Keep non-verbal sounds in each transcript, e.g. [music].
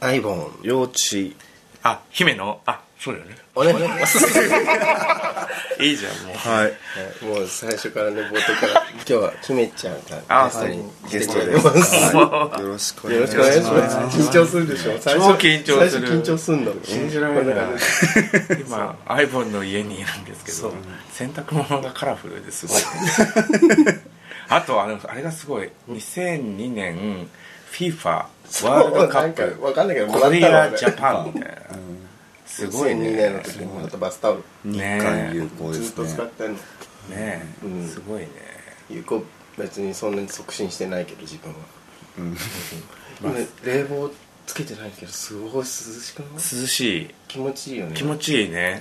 アイボン幼稚あ姫の？あそうだよね。お願いしますいいじゃんもう。はい。もう最初からね冒頭から今日は姫ちゃんがあゲストにゲストで来てくれます。はい。よろしくお願いしよろしくお願いしまます。緊張するでしょ？最初。超緊張する。最初緊張すんの信じられない今アイボンの家にいるんですけど洗濯物がカラフルですごい。[laughs] あとあのあれがすごい。2002年 FIFA ワールドカッなんかわプかんないけどコリアジャンパンみたいな。すごい2002年ねの時にもらったバスタオル。日韓友好でずっとすね。使ってんのね。うん。すごいね有効別にそんなに促進してないけど自分は。うん。今冷房つけてないけどすごい涼しくない？涼しい。気持ちいいよね。気持ちいいね、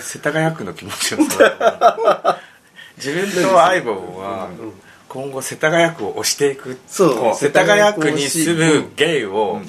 世田谷区の気持ちよさ。[laughs] 自分と相棒は今後世田谷区を押していくそうこ世田谷区に住むゲイを、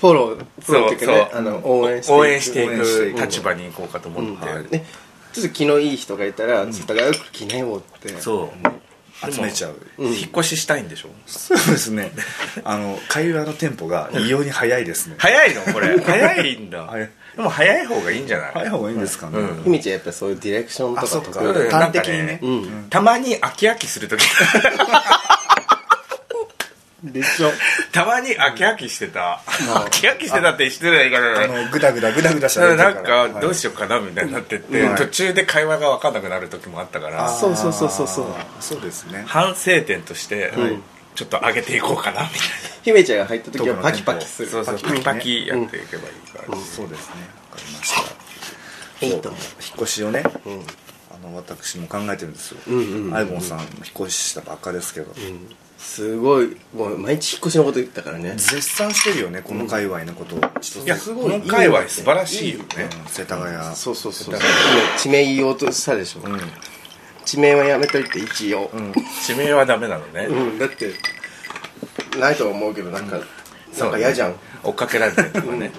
フォローフォローっていうかあの応援して応援してい応援していく。く立場に行こうかと思って、うんね。ちょっと気のいい人がいたら世田谷区来なよって。そう。集めちゃう。引っ越ししたいんでしょ？そうですね。[laughs] あの会話のテンポが異様に早いですね。早いの？これ。早いんだ、[laughs] はいでも早い方がいいんじゃない？早い方がいいんですかね。うん。ひみちゃんやっぱそういうディレクションとか。得意だよ端的にね。うん。たまに飽き飽きする時。でしょ。たまに飽き飽きしてた。飽き飽きしてたって失礼な言い方あだね。のグダグダグダグダしゃべってなんるからかどうしようかなみたいになってって、はい。途中で会話が分かんなくなる時もあったから、そうそうそうそうそう。そうですね。反省点として、はいちょっと上げていこうかなみたいひめちゃんが入った時はパキパキする。なそうそうパキパキやっていけばいいから、そうですね。わかりました。いいと思う引っ越しをねうん。あの私も考えてるんですよ。アイボンさん引っ越ししたばっかですけど。すごいもう毎日引っ越しのこと言ったからね。絶賛してるよねこの界隈のことを。ちょっいやすごいこの界隈素晴らしいよね。と世田谷。そうそうそう今地名言おうとしたでしょ。うん、地名はやめといて一応。うん、地名はダメなのね、うん。だってないとは思うけどなんかなんか嫌じゃん。追っかけられてるとかね。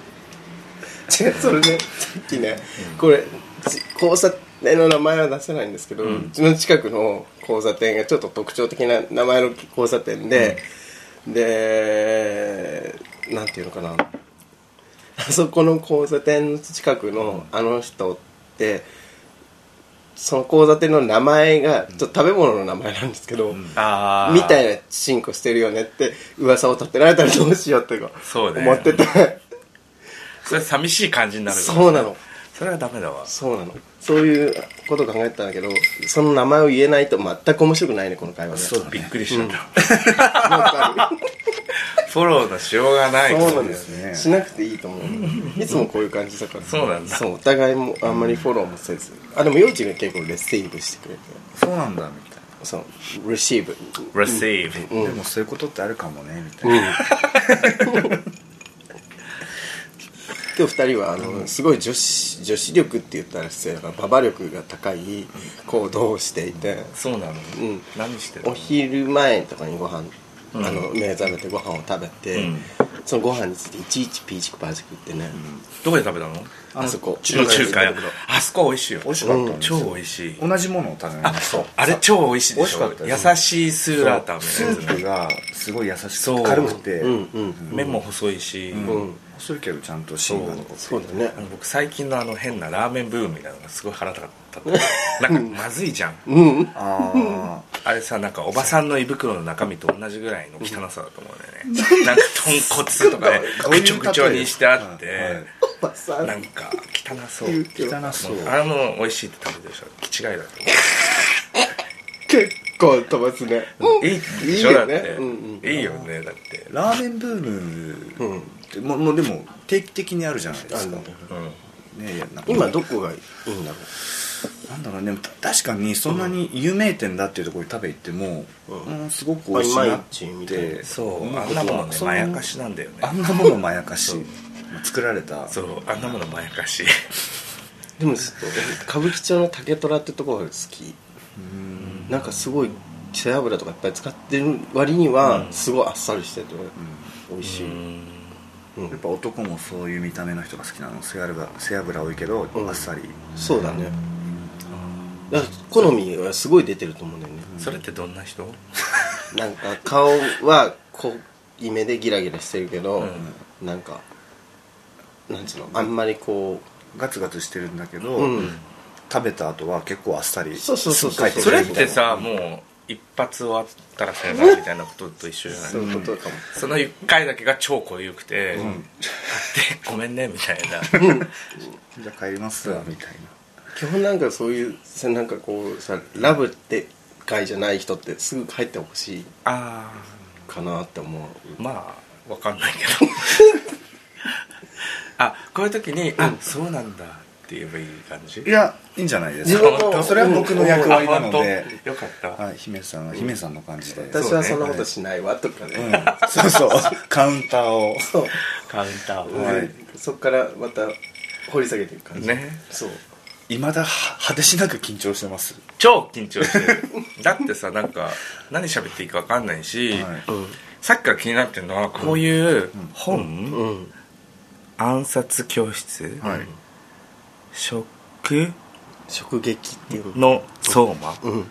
違うそれね。さっきね、これち交差点の名前は出せないんですけど、うちの近くの交差点がちょっと特徴的な名前の交差点で、でなんていうのかな。あそこの交差点の近くのあの人ってその交差点の名前がちょっと食べ物の名前なんですけど、ああみたいな進行してるよねって噂を立てられたらどうしようってそうね。思ってて。それ寂しい感じになるそうなの。それはダメだわ。そうなの。そういうことを考えてたんだけどその名前を言えないと全く面白くないねこの会話ね。そうびっくりしちゃった、わかフォローのしようがないるそうなんでですね。すしなくていいと思う。いつもこういう感じだから。そうなんだ。そうお互いもあんまりフォローもせず。あでも幼稚が結構レシーブしてくれてそうなんだみたいそうレシーブ。Receive、なでもそういうことってあるかもねみたいな。今日二人はあの、すごい女子女子力って言ったら失礼だからババ力が高い行動をしていて。そうなの、ん。何してるお昼前とかにご飯、あの目覚めてご飯を食べて、うん。そのご飯についていちいちピーチクパーチクってね、どこで食べたの？あそこ。中中華屋あそこ美味しいよ。美味しかった超美味しい。同じものを食べました。あれ超美味しいでしょ。美味しかったです。優しいスーラータンみスープがすごい優しそう。く軽くてうんうん麺も細いし、うん。細いけどちゃんと芯が残ってそう。だね。あの僕最近のあの変なラーメンブームみたいなのがすごい腹立った。[laughs] なんかまずいじゃん。うん。ああれさなんかおばさんの胃袋の中身と同じぐらいの汚さだと思うんだよね。なんか豚骨とかねぐちょぐちょにしてあっておばさん。なんか汚そう。あ汚そう。あれも美味しいって食べてる人は気違いだと結構飛ばすね。思ういいでしょ？いいよね。だってうんうん。いいよねだって。ラーメンブームってもうもうでも定期的にあるじゃないですか。うんねいやなんか今どこがいいんだろなんだろうね。確かにそんなに有名店だっていうところに食べ行っても、うん。うんすごく美味しいなって。なそう。思あんなものねまやかしなんだよねあんなものまやかし。作られた。そうあんなものまやかし。うでもちょっと歌舞伎町の竹虎ってところが好き。なんかすごい背脂とかいっぱい使ってる割にはすごいあっさりしてて美味しいうん。うんやっぱ男もそういう見た目の人が好きなの。背脂背脂多いけど、うん。あっさり。そうだね。だ好みはすごい出てると思うんだよね。それってどんな人？[laughs] なんか顔は濃いめでギラギラしてるけど、なんかなんつうの？あんまりこガツガツしてるんだけど、ううん。食べた後は結構あっさりそうそうそうそう。それってさもう一発終わったらさよならみたいなことと一緒じゃない？そういうことかも。その1回だけが超濃ゆくて、でごめんねみたいな。[laughs] じゃあ帰りますわみたい基本なんかそういうさなんかこうさラブって会じゃない人ってすぐ帰ってほしいあかなって思う。あまあわかんないけど。[laughs] あこういう時に「あそうなんだ」って言えばいい感じ？ないやいいんじゃないですか。それは僕の役割なので、よかった、はい、姫さんは姫さんの感じで、私はそんなことしないわとかね。うん、そうそう。[laughs] カウンターを。そう。カウンターを、はい。そっからまた掘り下げていく感じ。ね。そう。いまだ果てしなく緊張してます。超緊張してる。[laughs] だってさなんか何喋っていいか分かんないし、はい。うん。さっきから気になってるのはこういう本、うん。暗殺教室、はい食食撃っていうの？相馬うん。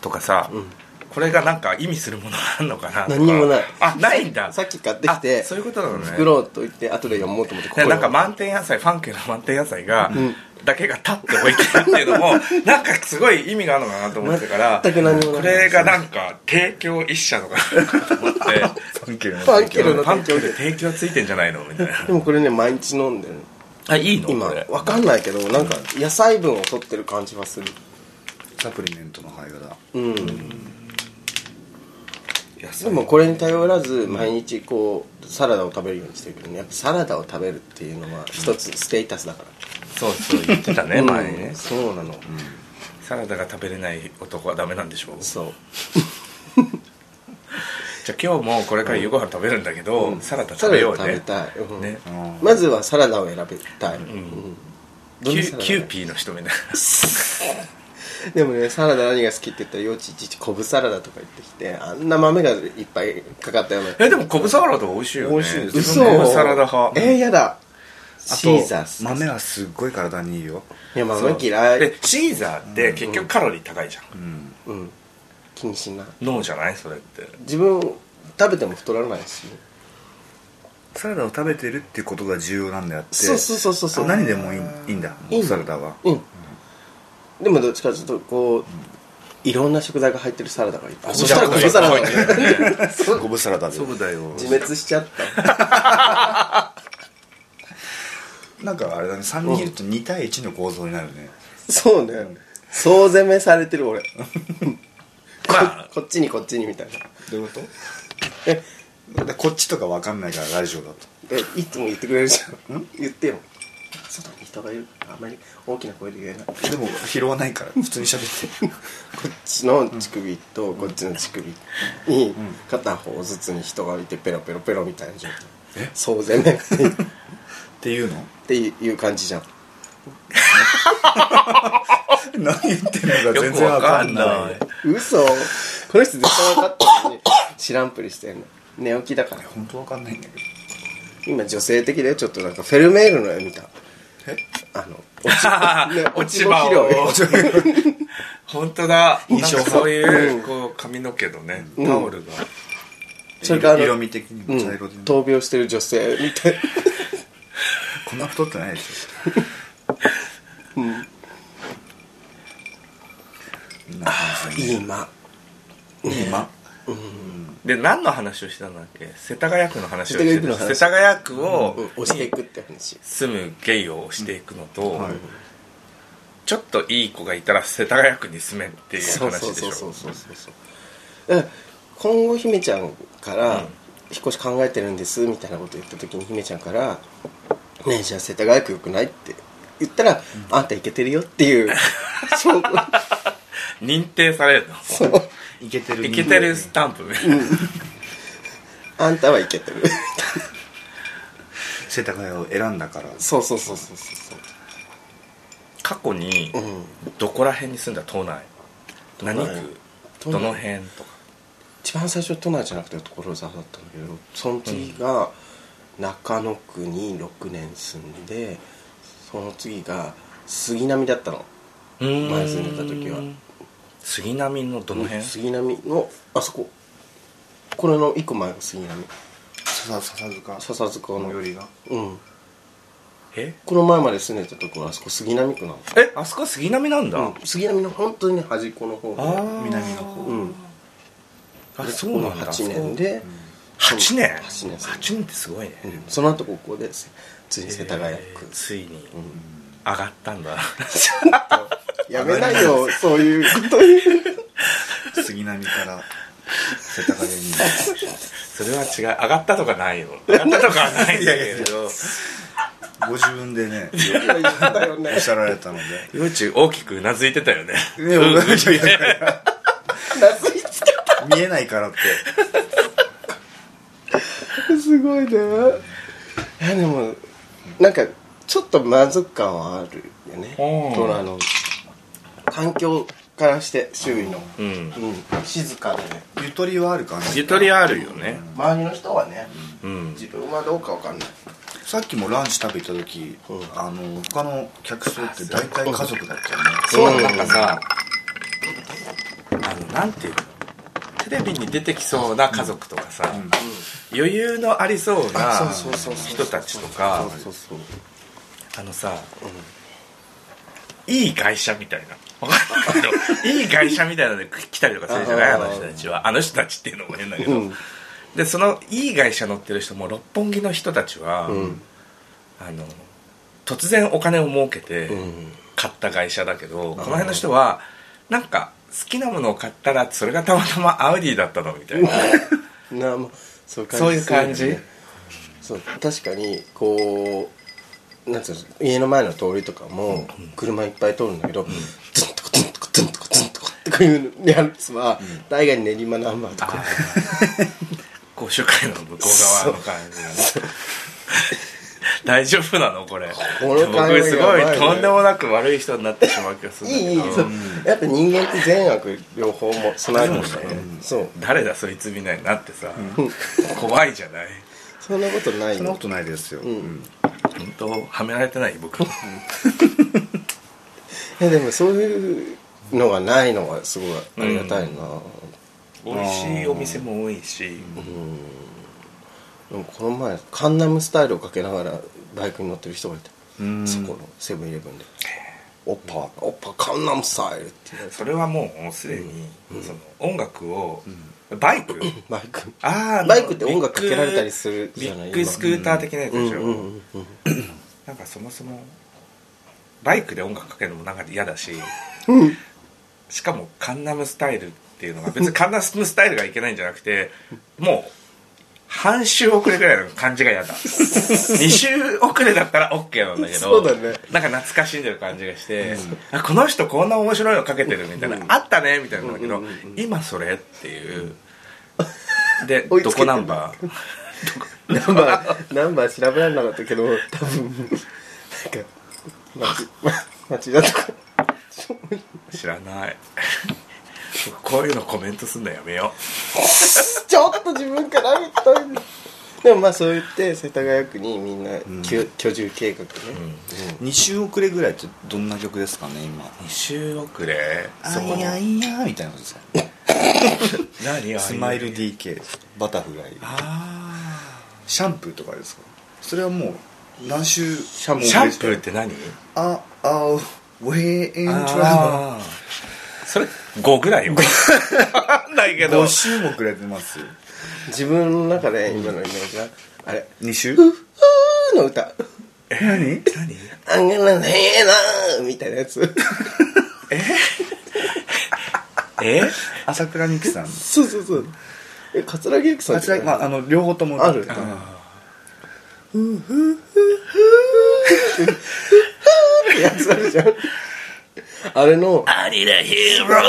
とかさ、うん。これがなんか意味するものがあるのかなとか。何にもない。あないんだ。さっき買ってきてあそういうことなのね。作ろうと言って後で読もうと思ってここで。なんか満点野菜ファンケの満点野菜が、ん。だけが立って置いてあるっていうのも [laughs] なんかすごい意味があるのかなと思ってから全く何もこれがなんか提供一社のかなと思って [laughs] ファンケルのファンケルのファンケルで提供ついてんじゃないの？みたいな。でもこれね毎日飲んでるあいいの？今わかんないけどなんか野菜分を取ってる感じはする。サプリメントの肺がだうん。野菜。でもこれに頼らず毎日こうサラダを食べるようにしてるけどね。やっぱサラダを食べるっていうのは一つステータスだから。そうそう言ってたね前にね。うんそうなの。サラダが食べれない男はダメなんでしょう？そうじゃあ今日もこれから夕ご飯食べるんだけど、うん。サラダ食べようね。食べたい。うん。ねうん。まずはサラダを選びたい。キューピーの人みたいな [laughs] でもねサラダ何が好きって言ったらよちいちいち昆布サラダとか言ってきてあんな豆がいっぱいかかったような。えでも昆布サラダ美味しいよね。美味しいです自分昆布サラダ派。えー、やだ。あシーザー。豆はすっごい体にいいよ。いや豆嫌い。でシーザーって結局カロリー高いじゃん、うん。うん。気にしな。いノーじゃない？それって。自分食べても太らないし。サラダを食べてるっていうことが重要なんであってそうそうそうそうそう。何でもいいいいんだいいのサラダは。うん。でもどっちかというとこういろんな食材が入ってるサラダがいい。あそしたら昆布サラダ。だね。[laughs] 昆布サラダで。そうだよ。自滅しちゃった。[laughs] なんかあれだね3人いると2対1の構造になるね。そうね。総攻めされてる俺 [laughs] まあ。こっちにこっちにみたいな。どういうこと？え？でこっちとか分かんないからラジオだと。えいつも言ってくれるじゃん。言ってよ。外に人がいる。あんまり大きな声で言えない。こでも拾わないから。普通に喋って。[laughs] っちの乳首とこっちの乳首に片方ずつに人がいてペロペロペロみたいな状態。総攻めっていうっていうの？っていう感じじゃん [laughs] 何言ってんのかよ全然わかかんない。い嘘。この人絶対分かってるのに知らんぷりしてんの。寝起きだから。本当分かんないんだけど。今女性的でちょっとなんかフェルメールの絵見た。え？あの落ち, [laughs] ね、落ち葉を。[laughs] 本当だ。印象そういう、うん。こう髪の毛のねうん。タオルが、それから色味的にうん。も茶色で、闘病してる女性みたい。こんな太ってないでしょうん。こん。な感じで今今で何の話をしたんだっけ？世田谷区の話をして世田谷区の話。世田谷区を、うん押していくって話。住むゲイをしていくのと、はい。ちょっといい子がいたら世田谷区に住めっていう話でしょ。そうそうそうそう今後姫ちゃんからうん。引っ越し考えてるんですみたいなこと言った時に姫ちゃんから「ねえじゃあ世田谷区よくない?」って言ったら「あんたいけてるよ」っていう証拠認定されるの？そう。いけてるイケてるスタンプみたいなあんたはいけてる。世田谷を選んだから。そうそうそうそうそう。過去にそううん。どこら辺に住んだ都内？何都内。区どの辺とか。一番最初都内じゃなくて所沢だったんだけどその次が中野区に6年住んでその次が杉並だったの。前住んでた時は。杉並のどの辺？杉並のあそこ。これの一個前が杉並。笹笹塚。笹塚の。最寄りが。うん。え？この前まで住んでたところあそこ杉並区なのえ？あそこ杉並なんだ、うん。杉並の本当に端っこの方。で南の方。うん。あでそうなんだ。8年で、8年？8年8年ってすごいね、うん。その後ここでついに世田谷区。えーついに上がったんだ。[laughs] やめないよそういうこと。言う杉並から。世田谷に。それは違う。上がったとかないよ上がったとかはないんだけれどご自分でねおっしゃられたので。幼虫大きくうなずいてたよね。ねおいやいやいや懐いつけ見えないからって。すごいね。いやでもなんかちょっと満足感はあるよね。うん。そのあの環境からして周囲の、うん。うん、静かでね。ゆとりはある感じゆとりあるよね。周りの人はね。うん。自分はどうかわかんない。さっきもランチ食べた時、うん。あの他の客層って大体家族だったよね。そうなんかさあのなんていうの？テレビに出てきそうな家族とかさ、余裕のありそうな人たちとかあのさ、いい会社みたいな。い [laughs] いい会社みたいなので来たりとかするじゃないあの人たちは。あの人たちっていうのも変だけど、うん。でそのいい会社乗ってる人も六本木の人たちは、うん。あの突然お金を儲けてうん。買った会社だけど、この辺の人はなんか好きなものを買ったらそれがたまたまアウディだったのみたいな。な [laughs] まあそうそういう感じ？そう確かにこうなんつうの家の前の通りとかも車いっぱい通るんだけど、ズンとかズンとかズンとかズンとかってこういうやつは、大概練馬ナンバーとか甲州街の向こう側の感じがね [laughs] 大丈夫なの？これ。この感じ僕すごいとんでもなく悪い人になってしまう気がするんだけど。いいいい。そう。やっぱ人間って善悪両方も備えてるんね。そう。誰だそいつみたいになってさ、怖いじゃない？そんなことないよそんなことないですよ、ん。本当はめられてない？僕。[laughs] いやでもそういうのがないのがすごいありがたいな、美味しいお店も多いし、でもこの前カンナムスタイルをかけながらバイクに乗ってる人がいてうん。そこのセブンイレブンで「オッパオッパカンナムスタイル」ってそれはもうすでに、その音楽を、バイク？バイク。[coughs] ああバイクって音楽かけられたりするじゃない？ビッグスクーター的なやつでしょ、う [coughs] なんかそもそもバイクで音楽かけるのもなんか嫌だししかもカンナムスタイルっていうのが別にカンナムスタイルがいけないんじゃなくてもう半周遅れぐらいの感じが嫌だ。[laughs] 2周遅れだったら OK なんだけどそうだね。なんか懐かしんでる感じがして、あこの人こんな面白いのかけてるみたいな、あったねみたいなんだけど、うんうんうん。うん今それっていう。[laughs] でどこナンバー？[laughs] ナンバーナンバー調べられなかったけど多分なんか町町だとか知らないこういうのコメントすんのやめよちょっと自分から言ったいでもまあそう言って世田谷区にみんな居,、居住計画ね、う、うん、2週遅れぐらいってどんな曲ですかね今。2週遅れ？あそこいやいやみたいなことですか [laughs] 何スマイル DK バタフライ。あシャンプーとかですか？それはもう何週？シャンプーって何？ああウェイントラそれ5ぐらいよ。分かんないけブ5ど週も遅れてます自分の中で今のイメージはあれ2週「ふーの歌。何？何「あんがらねえな」みたいなやつ。え？朝倉美樹さん。そうそうそう。え桂木由紀さんあちら、まあ、あの両方とも歌ってたある。ってやつあるじゃんあれのアリラヒーロ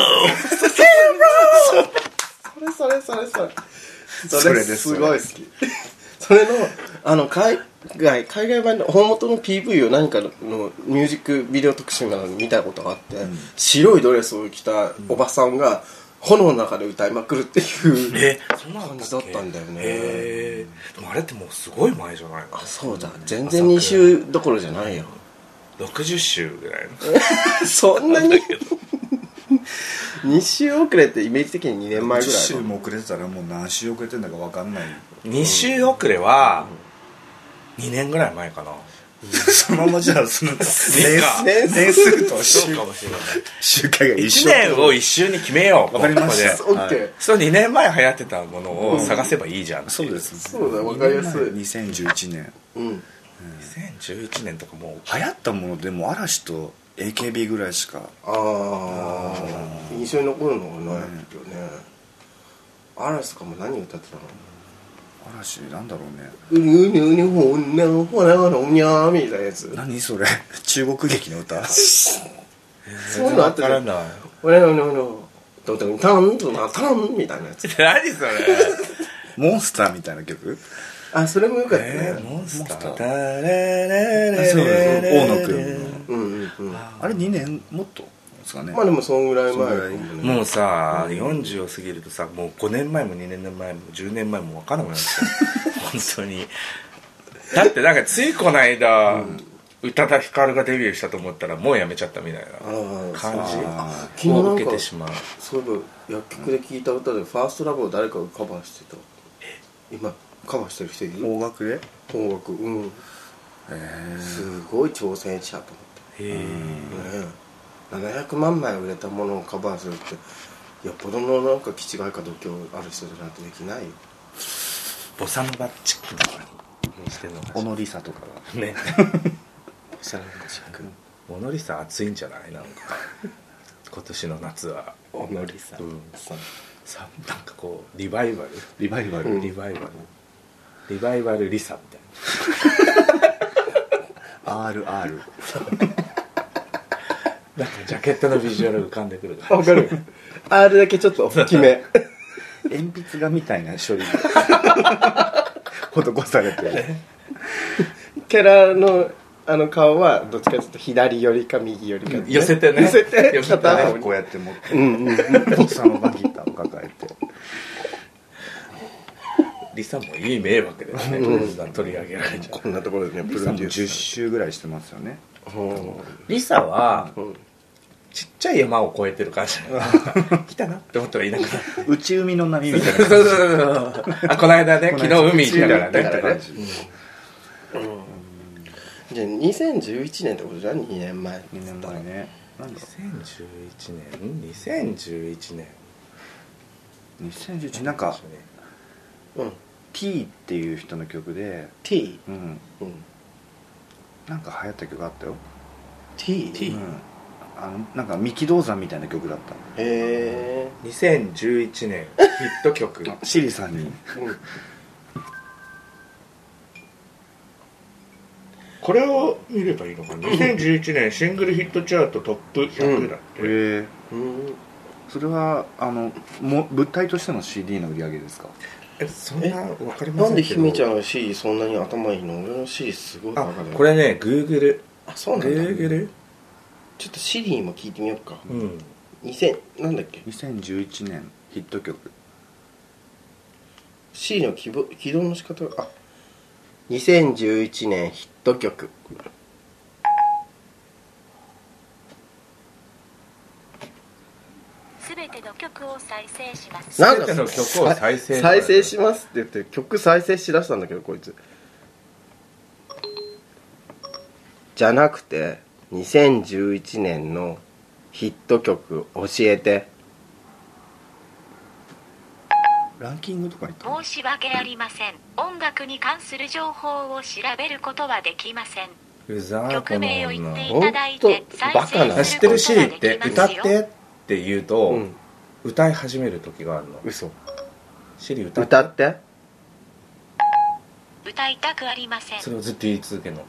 それそれそれそれ。それですすごい好き。それのあの海外海外版の本元の PV を何かのミュージックビデオ特集なのに見たことがあって、白いドレスを着たおばさんが炎の中で歌いまくるっていう、えそんなの感じだったんだよね。へー。でもあれってもうすごい前じゃないの？あそうだ。全然2週どころじゃないよ60週ぐらいの。[laughs] そんなに？2週遅れってイメージ的に2年前ぐ10らいの？週も遅れてたらもう何週遅れてんだか分かんない。2週遅れは2年ぐらい前かな。そのままじゃあその [laughs] 年数とそうかもしれない周回が一1緒年を一周に決めよう。わかりました。ここで。オッケー。そう2年前流行ってたものを探せばいいじゃん、そうです。そうだわかりやすい。2011年。うん2011年とかもう流行ったものでも嵐と AKB ぐらいしかああ印象に残るのがないよね。嵐とかも何歌ってたの？嵐なんだろうね。うにうにうにほんなほらほらみたいなやつ。何それ？[laughs] 中国劇の歌？[laughs] そういうのあったじゃんわからない。ほらほらほらどんどんタンとなタンみたいなやつ何それモンスターみたいな曲あそれもよかったえー、ねモンスター。そうです大野くん。のうんうんうん。あれ2年もっとですかね。まあでもそんぐらい前もうさ、40を過ぎるとさもう5年前も2年前も10年前も分からなくなっちゃう [laughs] 本当に。だってなんかついこの間、宇多田ヒカルがデビューしたと思ったらもうやめちゃったみたいあなー感じを受けてしまう。そういえば薬局で聴いた歌で「ファーストラブを誰かがカバーしてた。今カバーしてる人いる？邦楽で？音楽。うん。えすごい挑戦者と思へえってね700万枚売れたものをカバーするってよっぽどのなんか気違いか度胸ある人じゃないとできないよ。ボサノバチックな感じにしてるのかし小野梨沙とかが。らね。おしゃれなチック。暑いんじゃない？なんか。今年の夏は。おのりさん。う。んさなんかこうリバイバル？リバイバル、うんリバイバルリバイバルリサみたい RR な [laughs] なんかジャケットのビジュアル浮かんでくるからわかる。R だけちょっと大きめ。鉛筆画みたいな処理。が施されてキャラのあの顔はどっちかというと左寄りか右寄りか、寄せてね。寄せて。寄せてねこうやって持って。うんうんうん。[laughs] ボサノバギターを抱えてリサもいい迷惑だよね、うん。取り上げられちゃう。こんなところでねプロデュー10ス周ぐらいしてますよね。リサはうん。ちっちゃい山を越えてる感じ [laughs] 来たなって思ったらいなくなる。内海の波みたいなそうそうそうそう。あこの間ね昨日海行ったから行ったね感じ。じゃあ2011年ってことじゃん？2年前。2年前ね。なんだ？ろ2011年？2011年。う2011なんかうん。T っていう人の曲で T うん。うん。なんか流行った曲あったよ。T? うん。うんあのなんか三木道山みたいな曲だった。へ2011年。ヒット曲。[laughs] シリさんに。えうん。これを見ればいいのかな？2011年シングルヒットチャートトップ100だって、へえうん。それはあのも物体としての CD の売り上げですか？えそんな分かりまなんでせんけど姫ちゃんの C そんなに頭いいの？俺の C すごいバあこれねグーグル。あそうグなんだ。ーグル？ちょっとシリにも聞いてみようか。うん。2000なんだっけ？2011年ヒット曲。C の起動起動の仕方があ2011年ヒット曲すべての曲を再生します。全ての曲を再生再生しますって言って曲再生しだしたんだけどこいつじゃなくて2011年のヒット曲教えてランキングとかに行った申し訳ありません。音楽に関する情報を調べることはできません。うざー曲名を言っていただいてと再バカな生すること知ってるシリがでってきますよ。歌って？って言うと、うん歌い始める時があるの。嘘。シリ歌って。歌って？歌いたくありません。それをずっと言い続けるの。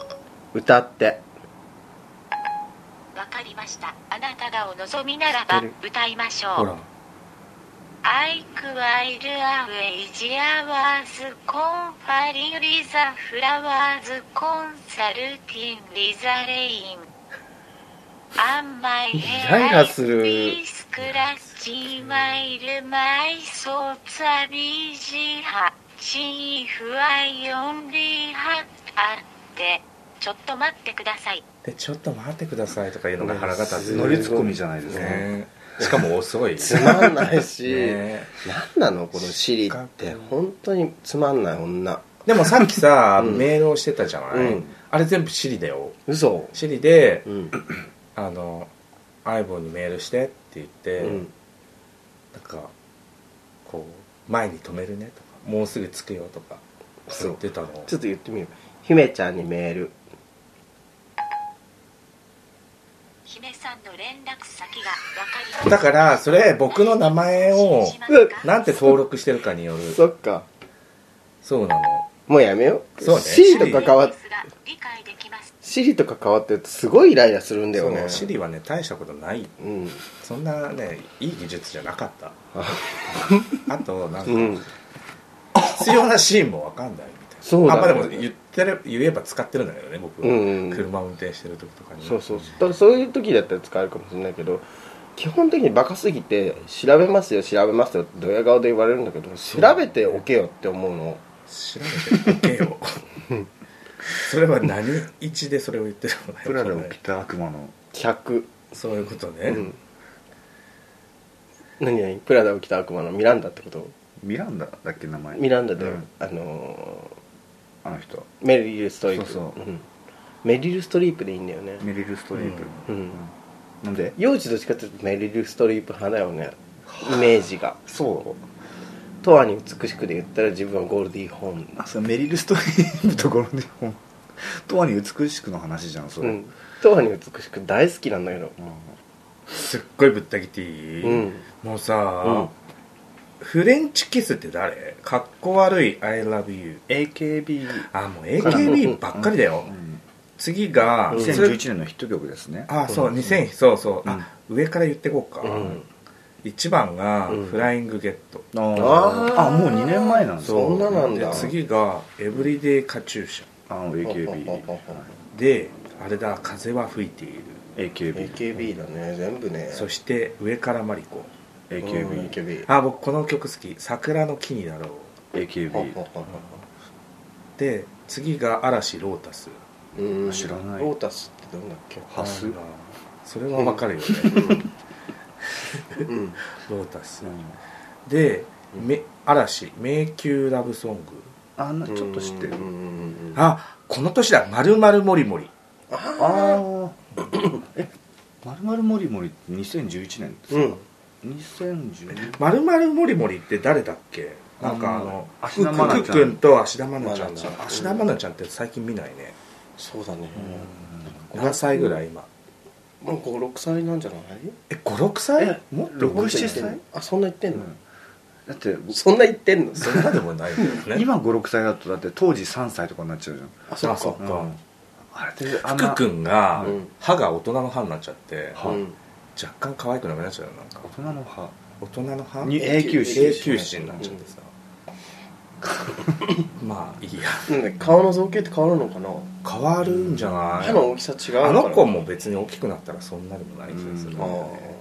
歌って。わかりました。あなたがお望みならば歌いましょう。ほら。I quite away hours confari Lisa flowers consulting Lisa rain On my イライラする scratch mile my thoughts are busy チーフは only はあって。ちょっと待ってください。でちょっと待ってくださいとかいうのが腹が立つ乗りツッコミじゃないですか、ね。しかも遅い。つまんないし、ね。なんなのこのシリって。本当につまんない女。でもさっきさ、うん。メールをしてたじゃない、うん。あれ全部シリだよ。嘘。シリでうん。あの相棒にメールしてって言って、うんなんかこう前に止めるねとかもうすぐ着くよとかそう。言ってたの。ちょっと言ってみよう。姫ちゃんにメール。姫さんの連絡先がわかります。だからそれ僕の名前をなんて登録してるかによる。そっか。そうなの。もうやめよう。そうね。シリと関わっですが理解できます。シリと関わってるとすごいイライラするんだよね。シリはね大したことない。うんそんなねいい技術じゃなかった。[laughs] あとなんか、うん。必要なシーンも分かんないみたいな。そうだね。あまあでも言ってれ言えば使ってるんだけどね僕は、うん。うん車運転してる時とかに。そうそう。だそういう時だったら使えるかもしれないけど基本的にバカすぎて調べますよ調べますよってドヤ顔で言われるんだけど調べておけよって思うの。調べておけよ。それは何一でそれを言ってるのかプラダをよくわかんない。着た悪魔の。100そういうことね、うん何何プラダを着た悪魔のミランダってこと？ミランダだっけ名前？ミランダで、うん。あのあの人。ーメリル・ストリープ。そうそう。ん。メリル・ストリープでいいんだよね。メリル・ストリープ、うん。なんで？幼児どっちかっていうとメリル・ストリープ派だよね。イメージが。そう。永遠に美しくで言ったら自分はゴールディ・ホーンあそれメリル・ストリープところでもとわに美しくの話じゃんそれ、うん。永遠に美しく大好きなんだけどすっごいぶった切っていい、うん。もうさ、フレンチキスって誰？かっこ悪い I love you AKB あもう AKB ばっかりだよ、次が、うん。それ2011年のヒット曲ですね。あそう2000そうそう、あ上から言ってこうか、うん。1番がうん。フライングゲット、ああー。ーあもう2年前なんですそんななんだ。で次がエブリデイカチューシャ。あの AKB であれだ風は吹いている AKB AKB だね。全部ね。そして上からマリコ。AKB AKB あ僕この曲好き。桜の木になろう。AKB で次が嵐ロータス。うん。知らない。ロータスってどんだっけ？ハス？それはわかるよね、うん。ロータス。で、め嵐。迷宮ラブソング。あんなちょっと知ってる。あこの年だ「まるまるもりもり。ああえ [coughs] まるまるもりもりって2011年ですか、うん。2010」まるまるもりもりって誰だっけ？なんかあのあ芦田愛菜ちゃん。福君と芦田愛菜ちゃん。芦田愛菜ちゃんって最近見ないね。そうだね。何歳ぐらい今。もう56歳なんじゃない？え56歳？えもっと6 7歳？あそんな言ってんの？だってそんな言ってんの？そんなでもないけどね。[laughs] 今56歳だとだって当時3歳とかになっちゃうじゃん。あそっあそっか、福君がうん。歯が大人の歯になっちゃって、はうん。若干可愛くなくなっちゃうよなんか。大人の歯。大人の歯？に永久歯永久歯になっちゃってさ、まあいいや。顔の造形って変わるのかな？変わるんじゃない？歯の大きさ違うあの子も別に大きくなったらそんなでもない気がするんだあよね。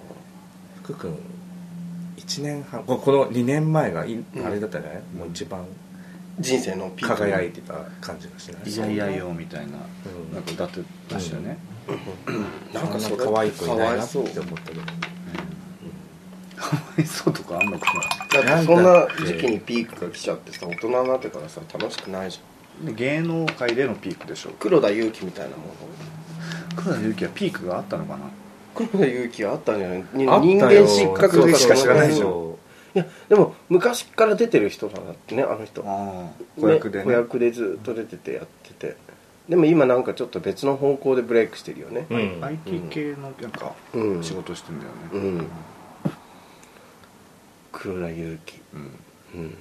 福君1年半ここの2年前があれだったね、もう一番人生のピーク輝いてた感じがしない？いやいやよみたいなうん。なんか歌ってましたよね、なんかそれ可愛い子いないなってかわいそう思ったけど。かわいそうとかあんのかだってそんな時期にピークが来ちゃってさ大人になってからさ楽しくないじゃん。な芸能界でのピークでしょ黒田祐樹みたいなもの。黒田祐樹はピークがあったのかな？黒田祐樹はあったんじゃない？人間失格とかしか知らないじゃんそいやでも昔から出てる人なんだってねあの人。子役でね。子役でずっと出ててやってて。でも今なんかちょっと別の方向でブレイクしてるよね。う、うん、IT 系のなんかうん。仕事してんだよね。うん。黒田祐樹うん。うん。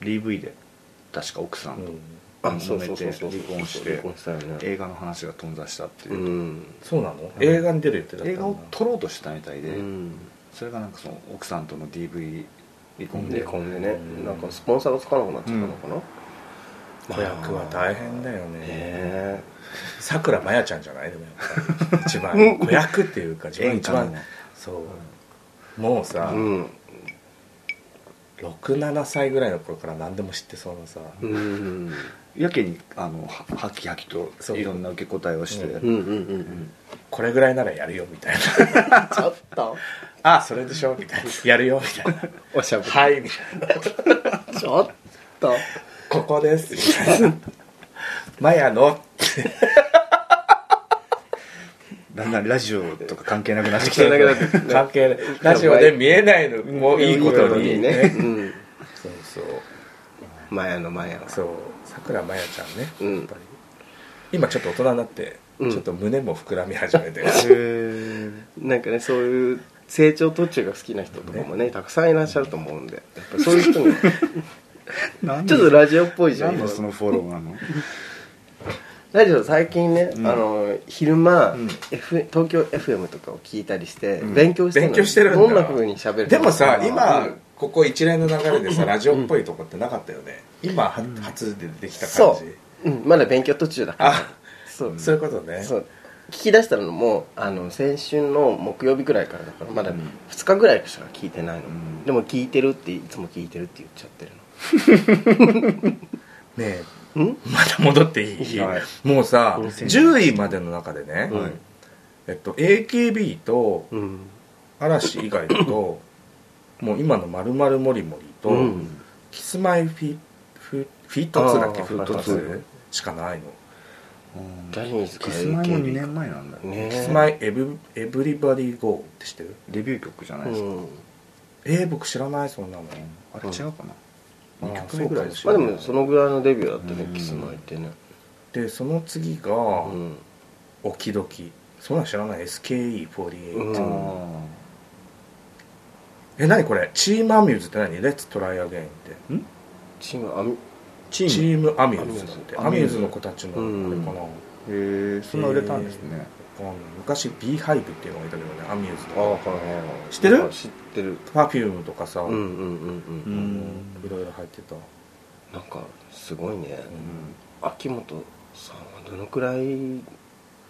DV で確か奥さんと。うん。あそうそうそうそう。離婚して離婚したよね映画の話が頓挫したっていう。う、ん。そうなの？映画に出る予定だった映画を撮ろうとしたみたいで、うんそれがなんかその奥さんとの DV 離婚で。離婚でね。うん。なんかスポンサーがつかなくなっちゃったのかな子役は大変だよね。ねさくらまやちゃんじゃないでもやっぱり。一番。子役っていうか自分一番。そう。もうさ、うん。67歳ぐらいの頃から何でも知ってそうなさ、うんやけにあのははきはきとそう。いろんな受け答えをして、うん。うんうんうんうん。これぐらいならやるよみたいな。[laughs] ちょっと。あそれでしょみたいな。やるよみたいな。おしゃべり。はいみたいな。ちょっと。ここですみたいな。マヤの。だんだんラジオとか関係なくなってきて関係なくなって関係ない。ラジオで見えないのもいいことにね。ねうん。そうそう。マヤのマヤは。そうさくらまやちゃんね、うん。やっぱり。今ちょっと大人になって、うん。ちょっと胸も膨らみ始めて。へなんかねそういう成長途中が好きな人とかもねたくさんいらっしゃると思うんでやっぱそういう人に [laughs] なんちょっとラジオっぽいじゃん何のそのフォローなの？[laughs] ラジオ最近ね、うん。あの昼間、うん。F、東京 FM とかを聞いたりして、うん。勉強して勉強してるんだ。どんな風に喋るでもさうん。今ここ一連の流れでさラジオっぽいとこってなかったよね。今は初でできた感そじう、うん、まだ勉強途中だから。あそう。そういうことね。そう。聞き出したのもあの先週の木曜日ぐらいからだからまだ2日ぐらいしか聞いてないの、ん。でも聞いてるっていつも聞いてるって言っちゃってる [laughs] ねえ。のん？まだ戻っていい、はい。もうさうん。10位までの中でね、はい。えっと、AKB とうん。嵐以外だと [laughs] もう今の「まるまるもりもり」と、うん。キスマイフィフフィート2だっけフィートはい2しかないの。ジャニーズかキスマイも AKB 2年前なんだね。キスマイエブ Everybody Go って知ってる？デビュー曲じゃないですか、うん。えー、僕知らないそんなの。あれ違うかな、うん。2曲目ぐらいでしまょあでもそのぐらいのデビューだったねうん。キスマイってね。でその次がうん「オキドキ」そんなん知らない？SKE48、うん。あえ何これ？チームアミューズって何？レッツトライアゲインって。チームアミチチーム。ームアミューズだって。アアミューズの子たちのあうん。れかな、へえそんな売れたんですね、わかんない昔 B ハイブっていうのがいたけどねアミューズああのはい知ってる？知ってる。パフュームとかさ、うんうんうんううん。ん。いろいろ入ってた、なんかすごいね。うん。秋元さんはどのくらい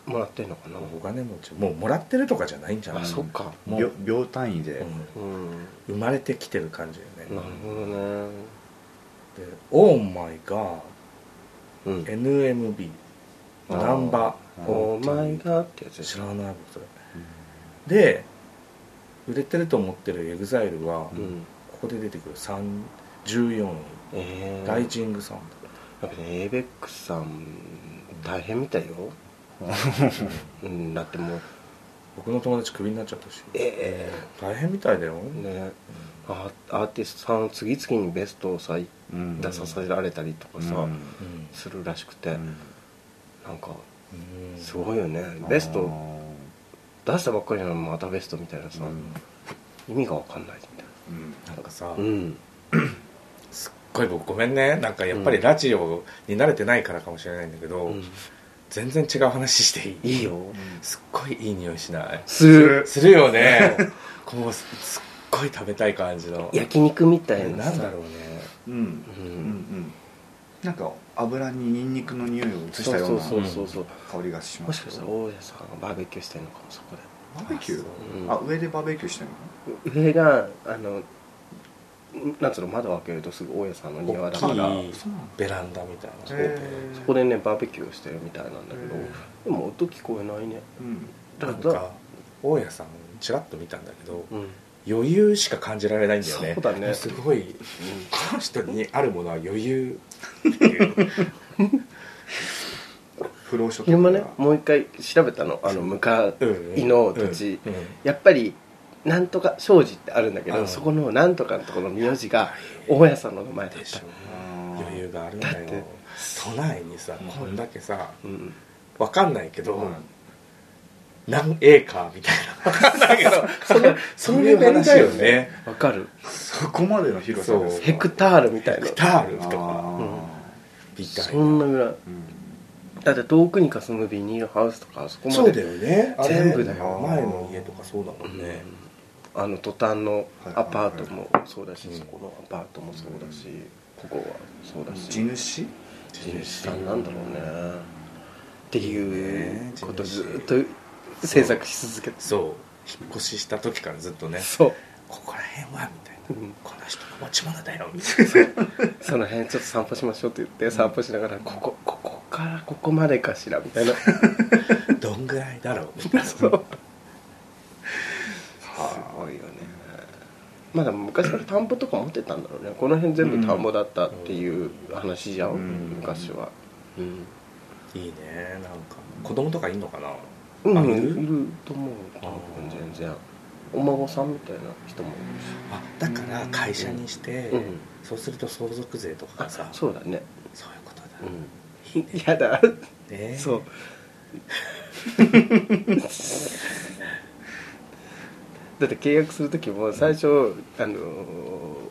もらってんのかな？お金持ちもうもらってるとかじゃないんじゃないあそっか。もう。秒秒単位で、うん。うん生まれてきてる感じよね、なるほどね。で「オーマイがうん NMB ナンバオー。マイーガー。ってやつ知らない僕それで売れてると思ってる EXILE は、うん。ここで出てくる3 14位、ええライジングサウンやっぱね ABEX さん大変みたいようん。だってもう。ド僕の友達クビになっちゃったし。え大変みたいだよ、えねアアーティストさんを次々にベストをさうん。出させられたりとかさ、うん。うんするらしくて、うん。なんかうん。すごいよね。ベスト出したばっかりなのにまたベストみたいなさ、意味が分かんないみうん。なんかさ、たいなうん。すっごい僕ごめんね。なんかやっぱりラジオに慣れてないからかもしれないんだけど、うん全然違う話していいいいよすっごいいい匂いしない？する。するよね。こうすすっごい食べたい感じの。焼肉みたえいななんだろうね。うん。うん。うん。なんか油にニンニクの匂いを移したようなそうそうそうそう香りがしもしかますけど。したら大家さんがバーベキューしてんのかもそこで。バーベキュー？うん。あ上でバーベキューしてるの？上があのなんつうの窓を開けるとすぐ大家さんの庭だから。ベランダみたいな。そこでねバーベキューをしてるみたいなんだけどへでも音聞こえないね。うん。だだなんか大家さんちらっと見たんだけどうん。余裕しか感じられないんだよね。そうだね。すごいこの人にあるものは余裕。っていう不労所得昼間ねもう一回調べたの。あの向かいの土地。うんうん。やっぱりなんとか庄司ってあるんだけどうん。そこのなんとかのところの名字が大家さんの名前だっでした余裕があるんだよ。だって。都内にさこんだけさうん。わかんないけど、うん。何エーカーみたいな。わかんないけどその [laughs] そのレベルだよね。ねわかる。そこまでの広さでヘクタールみたいな。ヘクタールとか。あみたいそんなぐらい。ーうん。だって遠くにかすむビニールハウスとかあそこまでそうだよね。全部だよ。前の家とかそうだもんね、あの途端のアパートもそうだし、うん。そこのアパートもそうだし、ここはそうだし。地主？地主さんなんだろうね。っていうことをずっと制作し続けて。そう。引っ越しした時からずっとね。そう。ここら辺はみたいな、うん。この人の持ち物だよみたいな。[laughs] その辺ちょっと散歩しましょうって言って散歩しながらここここからここまでかしらみたいな。[laughs] どんぐらいだろうみたいな [laughs] そうすごいよねまだ昔から田んぼとか持ってたんだろうね。この辺全部田んぼだったっていう話じゃん、うん。昔は、うん、いいね。なんか子供とかいんのかな？うん。いる？ると思う。多分全然。お孫さんみたいな人もいるあだから会社にして、うん。そうすると相続税とかさ。そうだね。そういうことだ、うん。やだね。そう [laughs] だって契約する時も最初、あの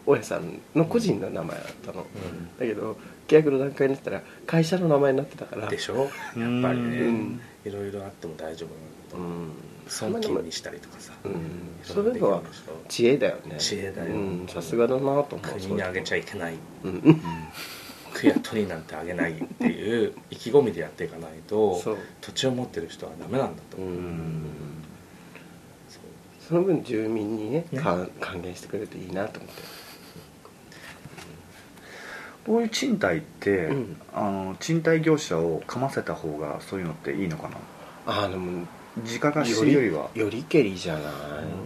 大家さんの個人の名前だったの、うん。だけど契約の段階になったら会社の名前になってたから。でしょ？やっぱりね、うん。いろいろあっても大丈夫なんだうん。損金にしたりとかさ、うん。いそうろいうのは知恵だよね。知恵だようん。さすがだなと思う。国にあげちゃいけない。うん。区や都になんてあげないっていう意気込みでやっていかないと土地を持ってる人はダメなんだと。う、んその分住民にね還元してくれるといいなと思って。こういう賃貸って、うん。あの賃貸業者をかませた方がそういうのっていいのかな？ああでも自家貸しよりは、よりけりじゃない、ま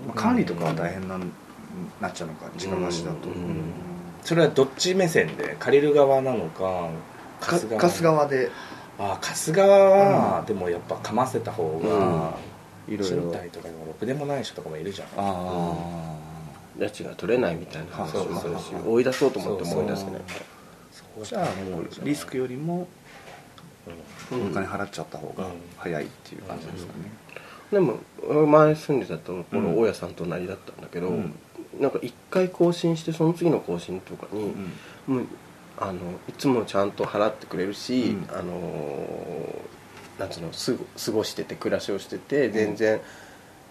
あ管理とかは大変ななっちゃうのか自家貸しだと、うん。うん。それはどっち目線で借りる側なのかか貸す側貸す側で。ああ貸す側は、でもやっぱかませた方が、いろいろ賃貸とかにもろ。くでもない人とかもいるじゃん。あ家賃が取れないみたいな話もあるしそうそう。そう追い出そうと思っても追い出せない。あじゃあもうリスクよりもうん。お金払っちゃった方が早いっていう感じですかね、でも前住んでたところうん。大家さんとなりだったんだけど、うん。なんか一回更新してその次の更新とかに、もうあのいつもちゃんと払ってくれるし、うん。あのなんつうのすぐ過ごしてて暮らしをしてて全然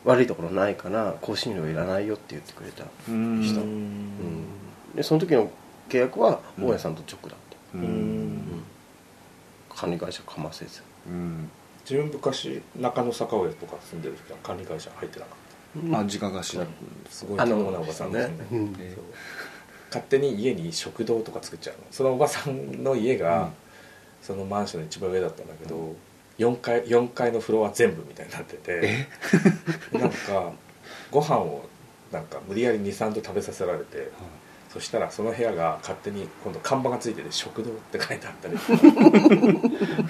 悪いところないから更新料いらないよって言ってくれた、うん。人うん。でその時の契約は大家さんと直だった、ううん。ん管理会社かませず、うん。自分昔中野坂上とか住んでる時は管理会社入ってなかっあ自家貸しだすごい貴重なおばさんですね。あのねそう。[laughs] 勝手に家に食堂とか作っちゃうの。そのおばさんの家が、うん。そのマンションの一番上だったんだけど、4階4階のフロア全部みたいになってて。[laughs] なんかご飯をなんか無理やり23度食べさせられて、そしたらその部屋が勝手に今度看板がついてて「食堂」って書いてあったり。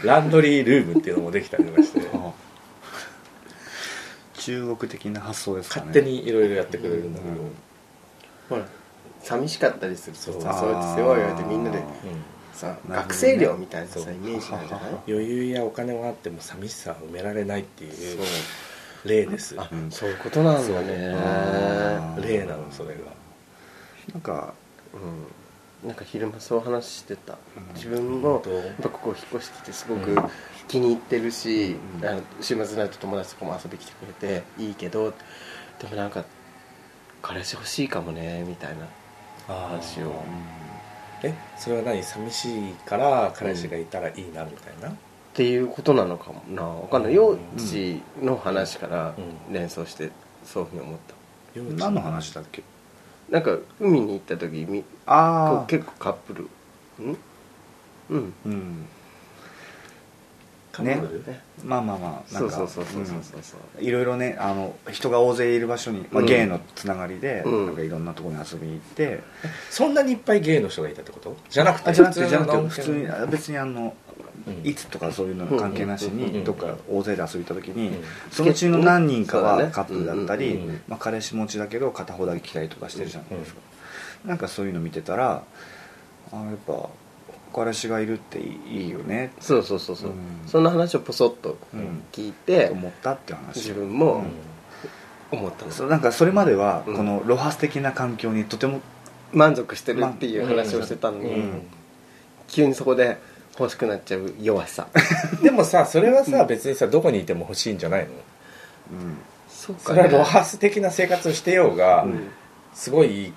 [laughs] ランドリールームっていうのもできたりとかして。あ中国的な発想ですかね。勝手にいろいろやってくれるんだけど、うん。ほら寂しかったりするとさそそううやって世話を言われてみんなであさ、ね。学生寮みたいなさイメージなんじゃない？余裕やお金はあっても寂しさは埋められないっていう例です。あ、うん。そういうことなんだね。例なのそれが。なんかうん。なんか昼間そう話してた、うん。自分もやっぱここ引っ越しててすごくうん。気に入ってるし、うん。あの週末になると友達とかも遊びに来てくれていいけどでもなんか彼氏欲しいかもねみたいな話をえそれは何？寂しいから彼氏がいたらいいなみたいな、っていうことなのかもな。分かんない。幼稚の話からうん。連想してそういうふうに思った。幼稚何の話だっけ？なんか海に行った時あう結構カップル。ん？うん。うんね。まあまあまあなそんかうそうそうそうそうそう。いろいろねあの人が大勢いる場所に、まあ、うん。ゲイのつながりで、うん。なんかいろんなところに遊びに行って、そんなにいっぱいゲイの人がいたってこと？じゃなくて？あじゃなくてじゃなくての普通にあ別にあの、うん。いつとかそういうの関係なしにどっか大勢で遊び行った時に、うん。そのうちの何人かはカップルだったり、まあ、彼氏持ちだけど片方だけ来たりとかしてるじゃないですか、なんかそういうの見てたらあやっぱ彼氏がいるっていいよね。そうそうそうそう、うん。そんな話をポソッとうん聞いってて、思ったって話。自分もうん。思ったの、そうなんかそれまではうん。このロハス的な環境にとても、満足してるっていう話をしてたのに、うん。急にそこで欲しくなっちゃう弱さ。[laughs] でもさそれはさ別にさどこにいても欲しいんじゃないの？そうそれはロハス的な生活をしてようが、うん。すごい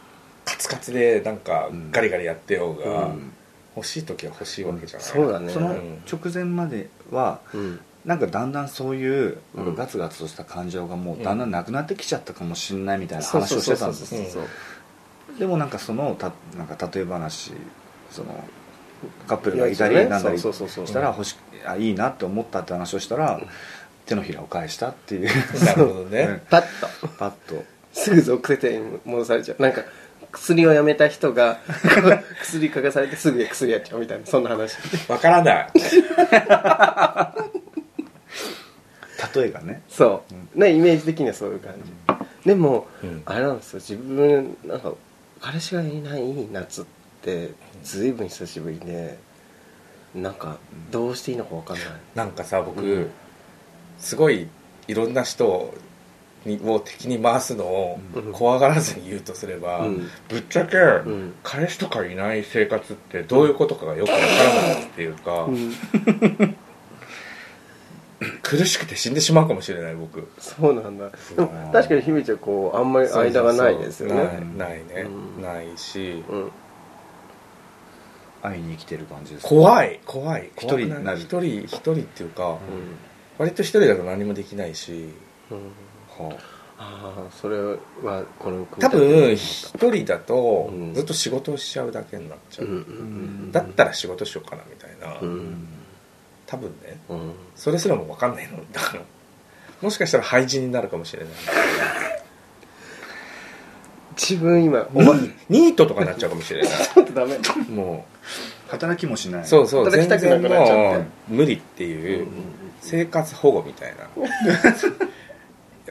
カツカツでなんかうん。ガリガリやってようが、うん欲しい時は欲しいわけじゃない、そうだね。そのうん。直前まではうん。なんかだんだんそういうガツガツとした感情がもうだんだんなくなってきちゃったかもしれないみたいな話をしてたんですでもなんかそのたなんか例え話そのカップルがいたりなんだりそうそうそうそう。したら欲しあいいなって思ったって話をしたら手のひらを返したっていう。なるほどね、[laughs] う。んパッと。パッとすぐ属性点に戻されちゃう。なんか薬をやめた人が [laughs] 薬嗅がされてすぐ薬やっちゃうみたいなそんな話。わからない。例えがね。そう、ねイメージ的にはそういう感じ。でも、うん。あれなんですよ。自分なんか彼氏がいない夏ってずいぶん久しぶりでなんかどうしていいのか分かんない。なんかさ僕、うん。すごいいろんな人にを敵に回すのをうん。怖がらずに言うとすれば、うん。ぶっちゃけ、ん。彼氏とかいない生活ってどういうことかがよくわからないっていうか、うん。[laughs] 苦しくて死んでしまうかもしれない僕。そうなんだ。でも確かに姫ちゃんこうあんまり間がないですよね。ないないね、うん。ないし、うん。会いに来てる感じです怖い。怖い。一人に怖くなる。一人一人っていうか、うん。割と一人だと何もできないし。うん。はああそれはこの多分一人だとうんずっと仕事をしちゃうだけになっちゃう、うん。うんだったら仕事しようかなみたいな、うん多分ね。うんそれすらも分かんないの。だからもしかしたら廃人になるかもしれない。自分今ニートとかになっちゃうかもしれない。[laughs] ちょっとダメ。も働きもしない。うそうそう働きた全然くなくなっちゃって。無理っていう生活保護みたいな [laughs]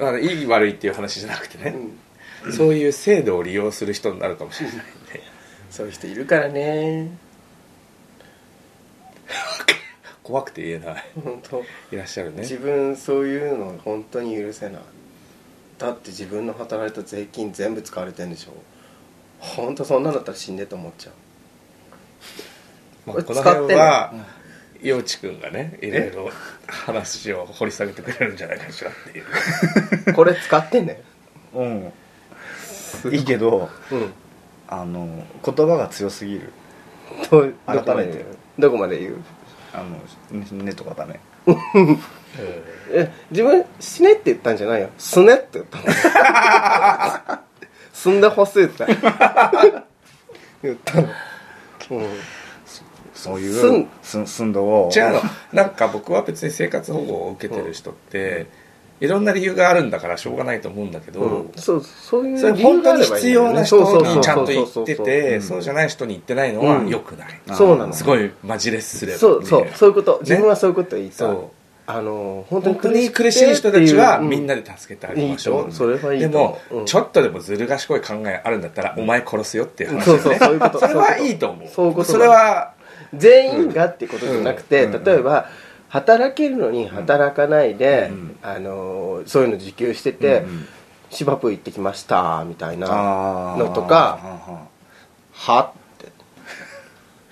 あのいい悪いっていう話じゃなくてね、そういう制度を利用する人になるかもしれないんで。[laughs] そういう人いるからね。[laughs] 怖くて言えない。本当。いらっしゃるね。自分そういうの本当に許せない。だって自分の働いた税金全部使われてんでしょ。本当そんなんだったら死んでと思っちゃう。まあ、この辺は陽一君がねいろいろ話を掘り下げてくれるんじゃないかしらっていう [laughs] これ使ってんねうん。い。いけどうん。あの言葉が強すぎる。どどこま改め言うどこまで言う？あのねとかダメ。[laughs] え自分死ねって言ったんじゃないよ。すねって言ったの住 [laughs] んでほしいって。言ったの。うん。そういすん。うす寸度を。違うの。なんか僕は別に生活保護を受けてる人っていろんな理由があるんだからしょうがないと思うんだけど、うん、そうそういうそれ本当に必要な人にちゃんと言っててうん。そうじゃない人に言ってないのはうん。良くない、あそうなの。すごいマジレスすればそうそうそういうこと。ね。自分はそういうこと言いたい、あの本当に苦しい人たちはうん。みんなで助けてあげましょう、うそれはいいでも、ううん。ちょっとでもずる賢い考えあるんだったら、お前殺すよっていう話そうそうそういうこと。それはいいと思う。それは全員がっていうことじゃなくて、うん。例えば働けるのに働かないで、うん。あのそういうの自給してて、うん芝生行ってきましたみたいなのとかははっ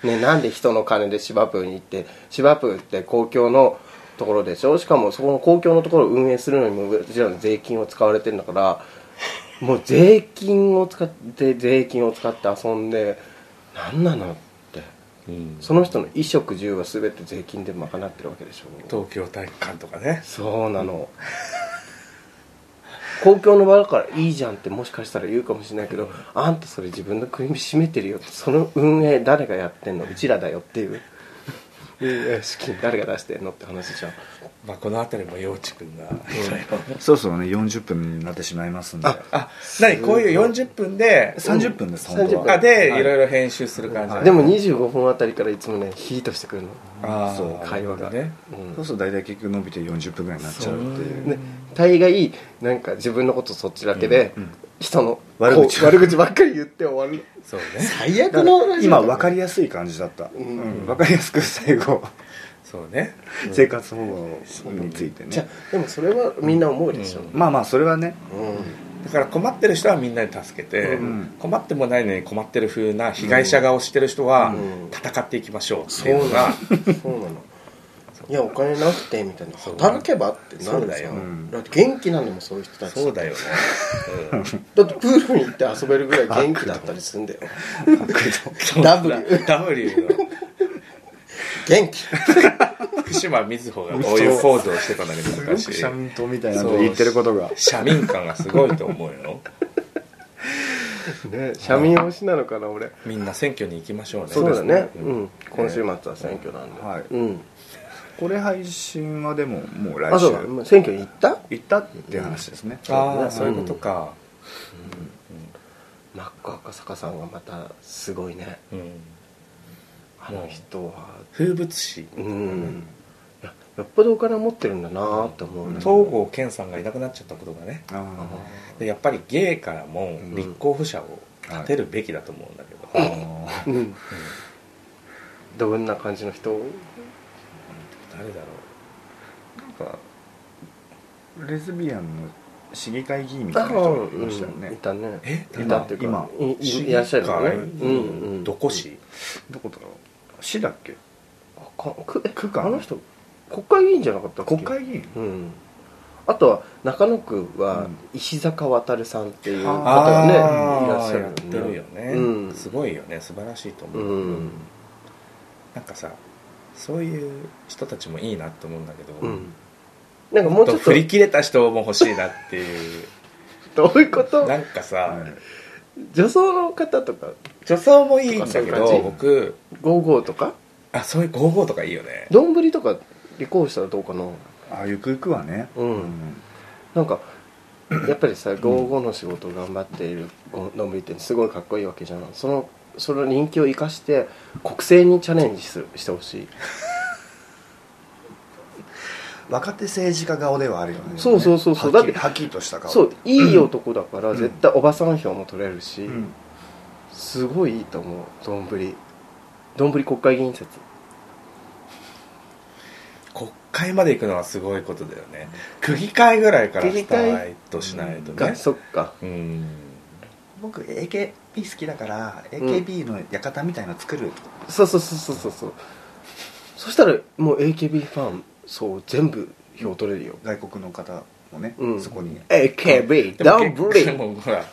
て、ね、なんで人の金で芝生に行って芝生って公共のところでしょ？しかもそこの公共のところを運営するのにももちろん税金を使われてるんだからもう税金を使って税金を使って遊んで何なの？ってうんその人の衣食住は全て税金で賄ってるわけでしょ東京体育館とかね。そうなの。[laughs] 公共の場だからいいじゃんってもしかしたら言うかもしれないけどあんたそれ自分の首絞めてるよってその運営誰がやってんの？うちらだよっていう資金誰が出してんのって話じゃん。まあ、この辺りも陽一君が、そろそろね40分になってしまいますんで。あ何こういう40分で30分ですうん本当は。あで、はい。いろいろ編集する感じ、はい。でも25分あたりからいつもねヒートしてくるの。あーそう会話が。ね。うん。そうすると大体結局伸びて40分ぐらいになっちゃうっていう。ね、大概なんか自分のことそっちだけで、うんうん人の悪口。悪口ばっかり言って終わる。そうね。最悪の今分かりやすい感じだった、ん。うん。分かりやすく最後。そうね。生活保護についてじゃねあでもそれはみんな思うでしょ、うん。まあまあそれはね。うん。だから困ってる人はみんなで助けて、うん。困ってもないのに困ってる風な被害者顔してる人はうん。戦っていきましょうってそいううのが、なの。そうなのいやお金なくてみたいな。働けばってなるそうだよ。だって元気なんだもんそういう人たち。そうだよね、うん。だってプールに行って遊べるぐらい元気だったりするんだよ。[laughs] W W の元気。福島みずほがこういうポーズをしてたんだけどすごく昔社民党みたいなの言ってることが社民感がすごい。と思うよね社民推しなのかな俺。みんな選挙に行きましょうね。そうだね。ううんん。今週末は選挙なんで。はい。うんこれ配信はでももう来週選挙に行った？行ったっていう話ですね。ああそういうことか、マック赤坂さんがまたすごいね。うん。あの人は。風物詩。うん。よっぽどお金持ってるんだなって思うね東郷健さんがいなくなっちゃったことがね。あでやっぱりゲイからもん立候補者を立てるべきだと思うんだけど、うん。どんな感じの人？誰だろなんかレズビアンの市議会議員みたいな人がいましたよね、いたね。えいた。っていうか。今。いいいらっしゃるよね。うんうん。どこ市？どこだろう。市だっけ？あかくえ区かあの人国会議員じゃなかったっけ？国会議員。うん。あとは中野区はうん。石坂渉さんっていう方あがねいあらっしゃる。やってるよね、うん。すごいよね。素晴らしいと思う、うん。なんかさそういう人たちもいいなと思うんだけど、うん。なんかもうちょっと振り切れた人も欲しいなっていう。[laughs] どういうこと？なんかさ、はい。女装の方とか？女装もいいんだけど僕55とか？あそういう55とかいいよね。丼とか立候補したらどうかな？あゆくゆくはね。うん。なんかやっぱりさ55の仕事を頑張っている丼ってすごいかっこいいわけじゃん。そのその人気を生かして国政にチャレンジするしてほしい。[laughs] 若手政治家顔ではあるよね。そうそうそうそう。だってはっきりとした顔。そういい男だからうん。絶対おばさん票も取れるし、うん。すごいいいと思う。丼丼国会議員説。国会まで行くのはすごいことだよね。区議会ぐらいからスタ会ートしないとが、ねそっか。うん僕 AKB 好きだから AKB の館みたいの作る、そうそうそうそうそうそう。そしたらもう AKB ファンそう全部票取れるよ。外国の方もね、うん。そこに。AKB でも丼結構でもほら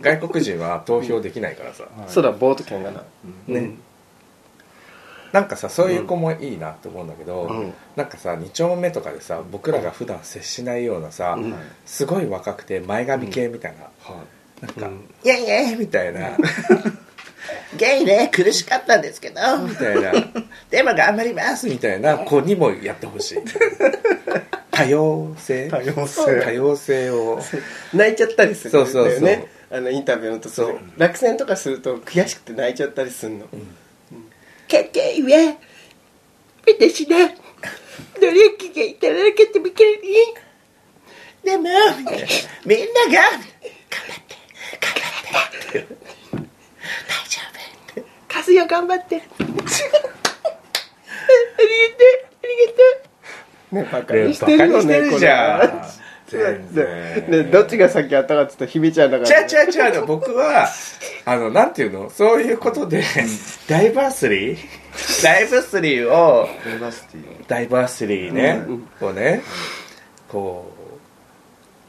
外国人は投票できないからさ、そうだボート券がな。ね。なんかさそういう子もいいなって思うんだけど、うん。なんかさ2丁目とかでさ僕らが普段接しないようなさ、うん。すごい若くて前髪系みたいな、はなんか、うん。イエイイエイみたいな。[laughs] ゲイね苦しかったんですけど。みたいな。[laughs] でも頑張ります。みたいな子にもやってほしい。[laughs] 多様性。多様性。多様性を。泣いちゃったりするそうそうそう。んだよねあのインタビューの時そう。落選とかすると悔しくて泣いちゃったりするの。決定は私だ努力がいただけてみけるでもみんなが頑張って頑張って大丈スよ頑張ってありがとうありがとうねバカにしてるよねバカにしてるじゃんこの全然ねどっちが先やったかっつったらひみちゃんだから、違う違う違う僕はあのなんていうのそういうことでダイバーシティダイバーシティをダイバーシティダイバーシティね、うんこうねこ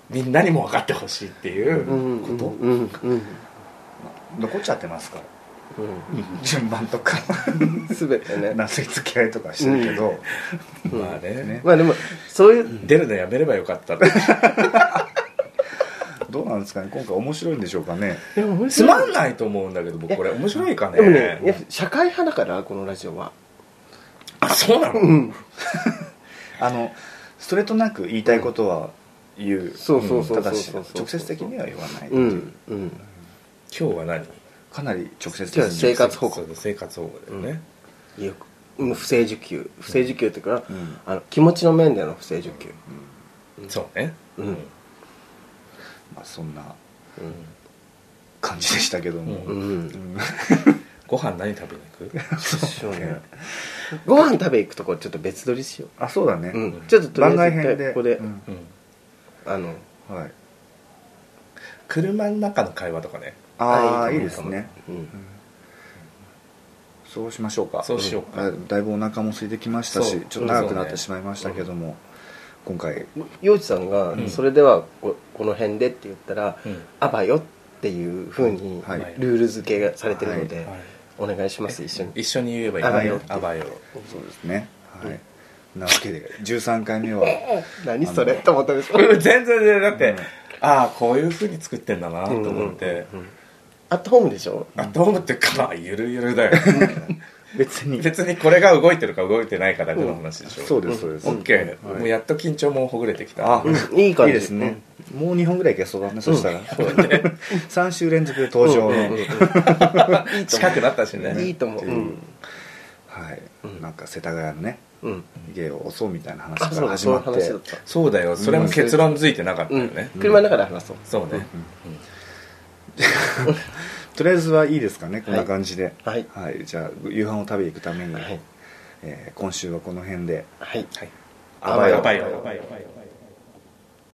うみんなにも分かってほしいっていうこと、残っちゃってますから順番とか。ん [laughs] 全てね。なすりつき合いとかしてるけど、まあね。ねまあでもそういう。出るのやめればよかった [laughs] どうなんですかね。今回面白いんでしょうかね。つまんないと思うんだけど僕これ面白いかね。でもね社会派だからこのラジオは。あそうなの、うん。[laughs] あのストレートなく言いたいことは言う、そうそうそうそうただし直接的には言わないってう。いう、ん。うん。今日は何？かなり直接的に生活保護。生活保護だよね、うん。不正受給。不正受給っていうか、うん。あの気持ちの面での不正受給。そうね。うん。まあ、そんな感じでしたけども、うん、うん。う [laughs] んご飯何食べに行く？そうね。ご飯食べ行くとこちょっと別撮りしよあそうだね、う、うん、ちょっととりあえず一番外編で。回ここで、うん。うん。あの。はい、車の中の会話とかねあああいいですね。うん。そうしましょうか。そうしようか。あだいぶお腹も空いてきましたしちょっと長くなってしまいましたけども、今回。洋一さんがうん。それではここの辺でって言ったらうん「あばよ」っていうふうにはい。ルール付けがされてるのではい。お願いします一緒に。一緒に言えばいい。あばよあばよそうですね。はい、なわけで13回目は何それと思ったでしょ全然全然だって、うんああこういうふうに作ってんだなと思って、アットホームでしょ？アットホームっていうかまあゆるゆるだよ。[laughs] 別に。別にこれが動いてるか動いてないかだけの話でしょ、そうですそうです、オッケー、はい。もうやっと緊張もほぐれてきた、あうん。いい感じ。いいですね、もう2本ぐらいいけそうだね、そしたら。3 [laughs] 週連続で登場。の、うんうん。うん。[laughs] 近くなったしね。いいと思う、うん。はい、うん。なんか世田谷のねうん。芸を襲うみたいな話あそうだから始まってそうだったそうだよそれも結論づいてなかったうんよね、車の中で話そうそうね、[laughs] とりあえずはいいですかねこんな感じで。はい。はい、じゃあ夕飯を食べに行くために、はい。えー今週はこの辺で。はい。はい。あばよあばよ